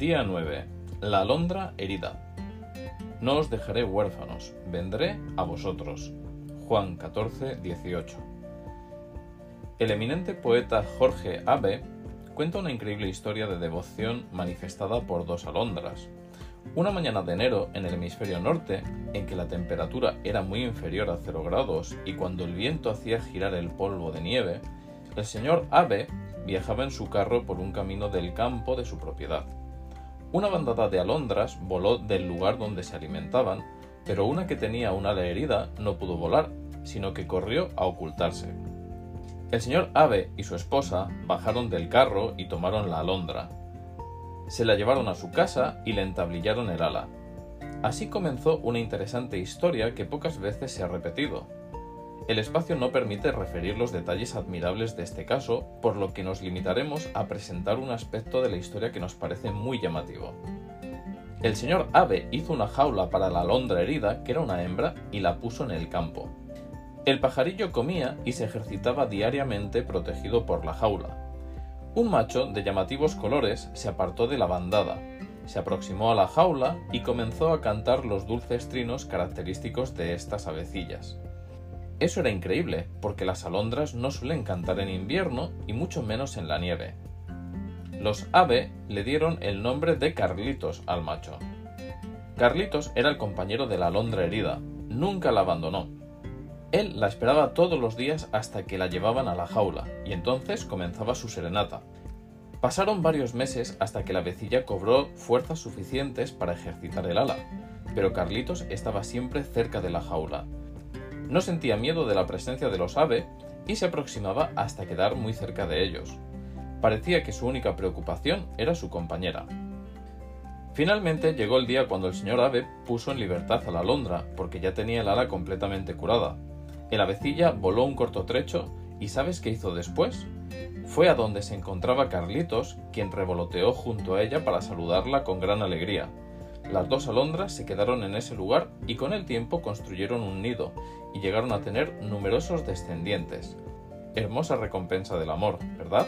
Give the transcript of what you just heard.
Día 9. La alondra herida. No os dejaré huérfanos, vendré a vosotros. Juan 14, 18. El eminente poeta Jorge Abe cuenta una increíble historia de devoción manifestada por dos alondras. Una mañana de enero en el hemisferio norte, en que la temperatura era muy inferior a 0 grados y cuando el viento hacía girar el polvo de nieve, el señor Abe viajaba en su carro por un camino del campo de su propiedad. Una bandada de alondras voló del lugar donde se alimentaban, pero una que tenía una ala herida no pudo volar, sino que corrió a ocultarse. El señor Ave y su esposa bajaron del carro y tomaron la alondra. Se la llevaron a su casa y le entablillaron el ala. Así comenzó una interesante historia que pocas veces se ha repetido. El espacio no permite referir los detalles admirables de este caso, por lo que nos limitaremos a presentar un aspecto de la historia que nos parece muy llamativo. El señor Ave hizo una jaula para la alondra herida, que era una hembra, y la puso en el campo. El pajarillo comía y se ejercitaba diariamente protegido por la jaula. Un macho de llamativos colores se apartó de la bandada, se aproximó a la jaula y comenzó a cantar los dulces trinos característicos de estas avecillas. Eso era increíble, porque las alondras no suelen cantar en invierno y mucho menos en la nieve. Los ave le dieron el nombre de Carlitos al macho. Carlitos era el compañero de la alondra herida, nunca la abandonó. Él la esperaba todos los días hasta que la llevaban a la jaula, y entonces comenzaba su serenata. Pasaron varios meses hasta que la vecilla cobró fuerzas suficientes para ejercitar el ala, pero Carlitos estaba siempre cerca de la jaula, no sentía miedo de la presencia de los ave y se aproximaba hasta quedar muy cerca de ellos. Parecía que su única preocupación era su compañera. Finalmente llegó el día cuando el señor ave puso en libertad a la alondra, porque ya tenía el ala completamente curada. El avecilla voló un corto trecho y ¿sabes qué hizo después? Fue a donde se encontraba Carlitos, quien revoloteó junto a ella para saludarla con gran alegría. Las dos alondras se quedaron en ese lugar y con el tiempo construyeron un nido y llegaron a tener numerosos descendientes. Hermosa recompensa del amor, ¿verdad?